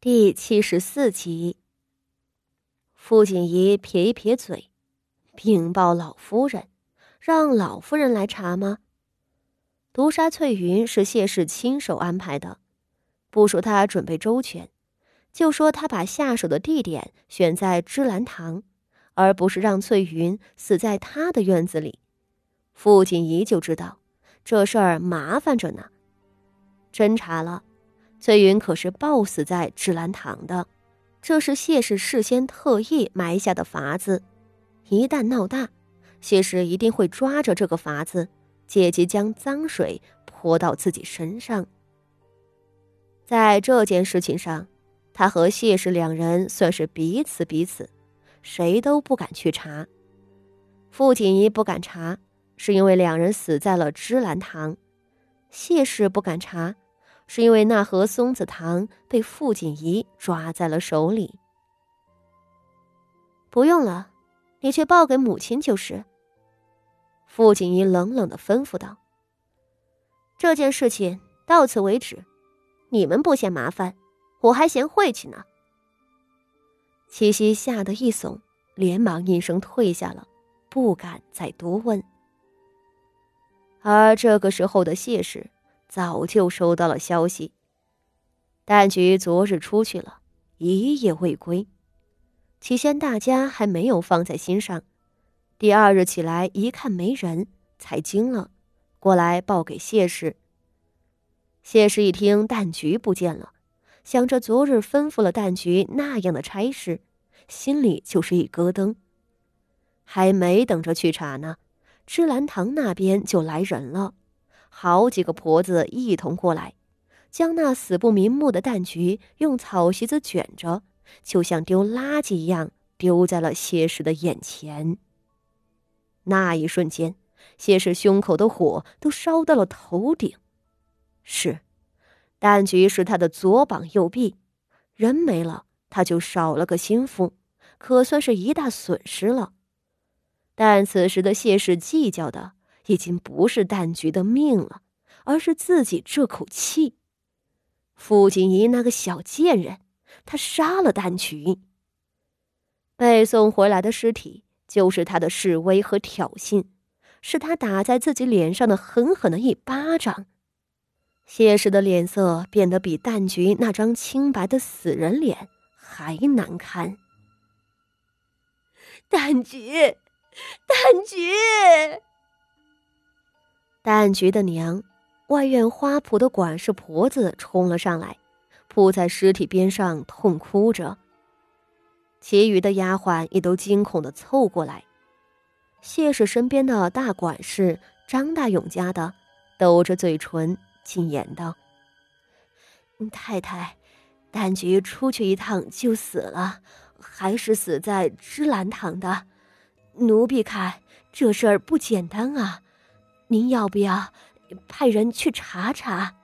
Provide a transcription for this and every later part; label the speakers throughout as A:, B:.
A: 第七十四集，傅锦仪撇一撇嘴，禀报老夫人，让老夫人来查吗？毒杀翠云是谢氏亲手安排的，不说他准备周全，就说他把下手的地点选在芝兰堂，而不是让翠云死在他的院子里，傅锦仪就知道这事儿麻烦着呢。侦查了。翠云可是暴死在芝兰堂的，这是谢氏事先特意埋下的法子。一旦闹大，谢氏一定会抓着这个法子，借机将脏水泼到自己身上。在这件事情上，他和谢氏两人算是彼此彼此，谁都不敢去查。傅锦仪不敢查，是因为两人死在了芝兰堂；谢氏不敢查。是因为那盒松子糖被傅锦仪抓在了手里。不用了，你去报给母亲就是。傅锦仪冷冷的吩咐道：“这件事情到此为止，你们不嫌麻烦，我还嫌晦气呢。”七夕吓得一怂，连忙应声退下了，不敢再多问。而这个时候的谢氏。早就收到了消息，蛋菊昨日出去了，一夜未归。起先大家还没有放在心上，第二日起来一看没人，才惊了，过来报给谢氏。谢氏一听蛋菊不见了，想着昨日吩咐了蛋菊那样的差事，心里就是一咯噔。还没等着去查呢，芝兰堂那边就来人了。好几个婆子一同过来，将那死不瞑目的蛋菊用草席子卷着，就像丢垃圾一样丢在了谢氏的眼前。那一瞬间，谢氏胸口的火都烧到了头顶。是，蛋菊是他的左膀右臂，人没了，他就少了个心腹，可算是一大损失了。但此时的谢氏计较的。已经不是蛋菊的命了，而是自己这口气。傅锦仪那个小贱人，他杀了蛋菊。被送回来的尸体就是他的示威和挑衅，是他打在自己脸上的狠狠的一巴掌。谢氏的脸色变得比蛋菊那张清白的死人脸还难看。
B: 蛋菊，蛋菊。
A: 旦菊的娘，外院花圃的管事婆子冲了上来，扑在尸体边上痛哭着。其余的丫鬟也都惊恐的凑过来。谢氏身边的大管事张大勇家的，抖着嘴唇进言道：“
B: 太太，旦菊出去一趟就死了，还是死在芝兰堂的。奴婢看这事儿不简单啊。”您要不要派人去查查？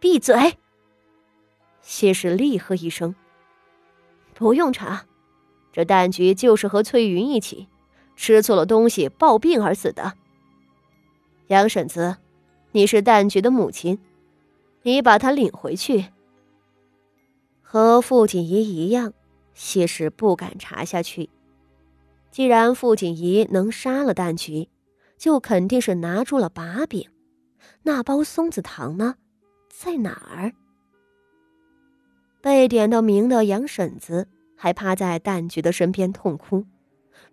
A: 闭嘴！谢氏厉喝一声：“不用查，这蛋菊就是和翠云一起吃错了东西暴病而死的。杨婶子，你是蛋菊的母亲，你把她领回去。”和傅锦仪一样，谢氏不敢查下去。既然傅锦仪能杀了蛋菊，就肯定是拿住了把柄，那包松子糖呢，在哪儿？被点到名的杨婶子还趴在旦菊的身边痛哭，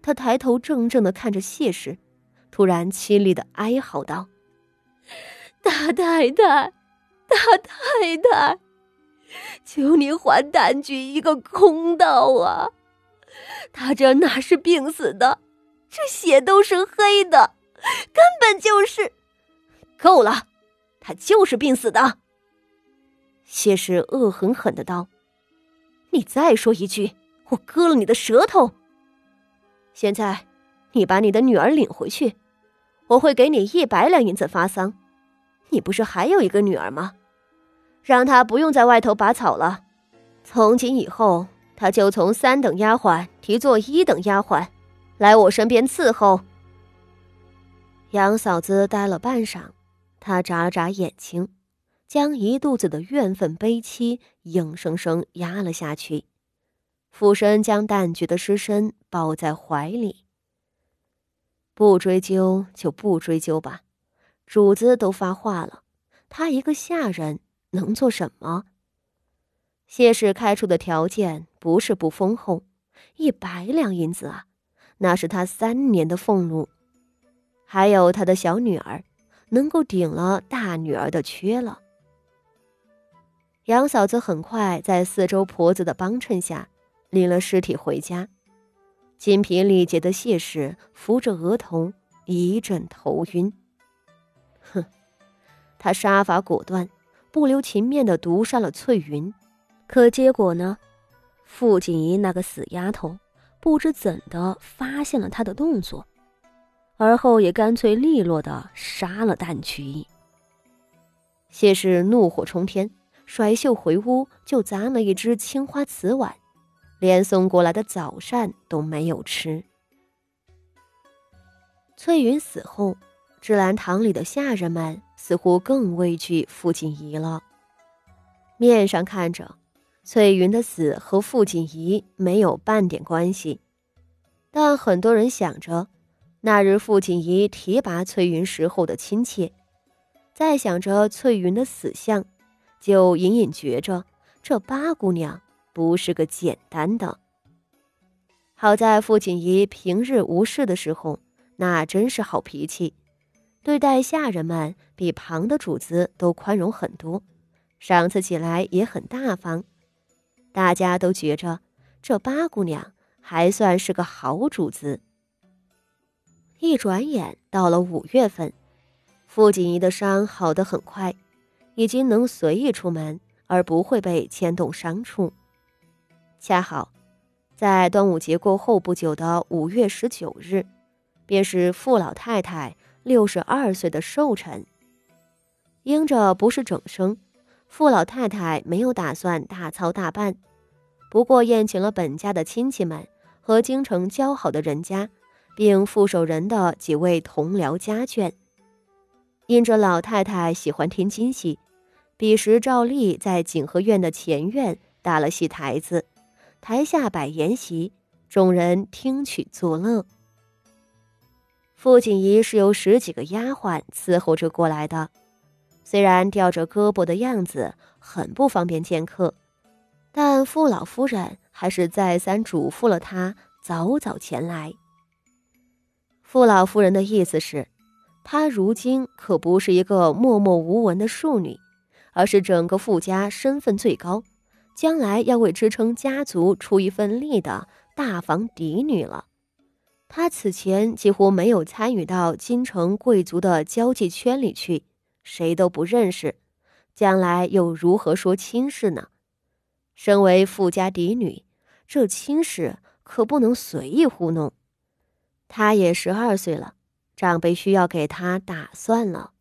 A: 她抬头怔怔的看着谢氏，突然凄厉的哀嚎道：“
B: 大太太，大太太，求你还旦菊一个公道啊！他这哪是病死的，这血都是黑的。” 根本就是，
A: 够了，他就是病死的。谢氏恶狠狠的道：“你再说一句，我割了你的舌头。现在，你把你的女儿领回去，我会给你一百两银子发丧。你不是还有一个女儿吗？让她不用在外头拔草了，从今以后，她就从三等丫鬟提做一等丫鬟，来我身边伺候。”杨嫂子呆了半晌，她眨了眨眼睛，将一肚子的怨愤悲戚硬生生压了下去。俯身将蛋菊的尸身抱在怀里。不追究就不追究吧，主子都发话了，他一个下人能做什么？谢氏开出的条件不是不丰厚，一百两银子啊，那是他三年的俸禄，还有他的小女儿，能够顶了大女儿的缺了。杨嫂子很快在四周婆子的帮衬下。领了尸体回家，精疲力竭的谢氏扶着额头，一阵头晕。哼，他杀伐果断，不留情面的毒杀了翠云，可结果呢？傅锦怡那个死丫头，不知怎的发现了他的动作，而后也干脆利落的杀了旦曲。谢氏怒火冲天，甩袖回屋就砸了一只青花瓷碗。连送过来的早膳都没有吃。翠云死后，芝兰堂里的下人们似乎更畏惧傅锦仪了。面上看着，翠云的死和傅锦仪没有半点关系，但很多人想着，那日傅锦仪提拔翠云时候的亲切，再想着翠云的死相，就隐隐觉着这八姑娘。不是个简单的。好在傅锦仪平日无事的时候，那真是好脾气，对待下人们比旁的主子都宽容很多，赏赐起来也很大方。大家都觉着这八姑娘还算是个好主子。一转眼到了五月份，傅锦仪的伤好得很快，已经能随意出门，而不会被牵动伤处。恰好，在端午节过后不久的五月十九日，便是傅老太太六十二岁的寿辰。因着不是整生，傅老太太没有打算大操大办，不过宴请了本家的亲戚们和京城交好的人家，并副守人的几位同僚家眷。因着老太太喜欢听京戏，彼时照例在景和院的前院搭了戏台子。台下摆筵席，众人听曲作乐。傅锦仪是由十几个丫鬟伺候着过来的，虽然吊着胳膊的样子很不方便见客，但傅老夫人还是再三嘱咐了她早早前来。傅老夫人的意思是，她如今可不是一个默默无闻的庶女，而是整个傅家身份最高。将来要为支撑家族出一份力的大房嫡女了。她此前几乎没有参与到京城贵族的交际圈里去，谁都不认识，将来又如何说亲事呢？身为富家嫡女，这亲事可不能随意糊弄。他也十二岁了，长辈需要给他打算了。